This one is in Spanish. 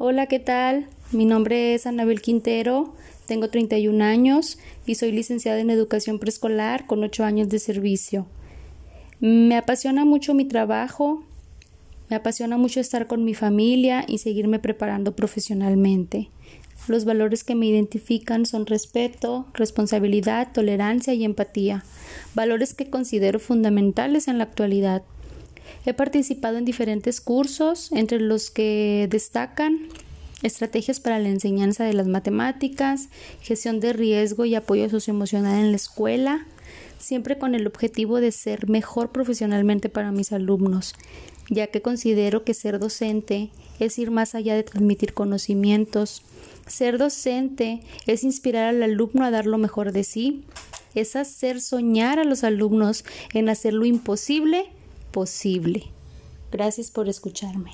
Hola, ¿qué tal? Mi nombre es Anabel Quintero, tengo 31 años y soy licenciada en educación preescolar con 8 años de servicio. Me apasiona mucho mi trabajo, me apasiona mucho estar con mi familia y seguirme preparando profesionalmente. Los valores que me identifican son respeto, responsabilidad, tolerancia y empatía, valores que considero fundamentales en la actualidad. He participado en diferentes cursos, entre los que destacan estrategias para la enseñanza de las matemáticas, gestión de riesgo y apoyo socioemocional en la escuela, siempre con el objetivo de ser mejor profesionalmente para mis alumnos, ya que considero que ser docente es ir más allá de transmitir conocimientos. Ser docente es inspirar al alumno a dar lo mejor de sí, es hacer soñar a los alumnos en hacer lo imposible posible. Gracias por escucharme.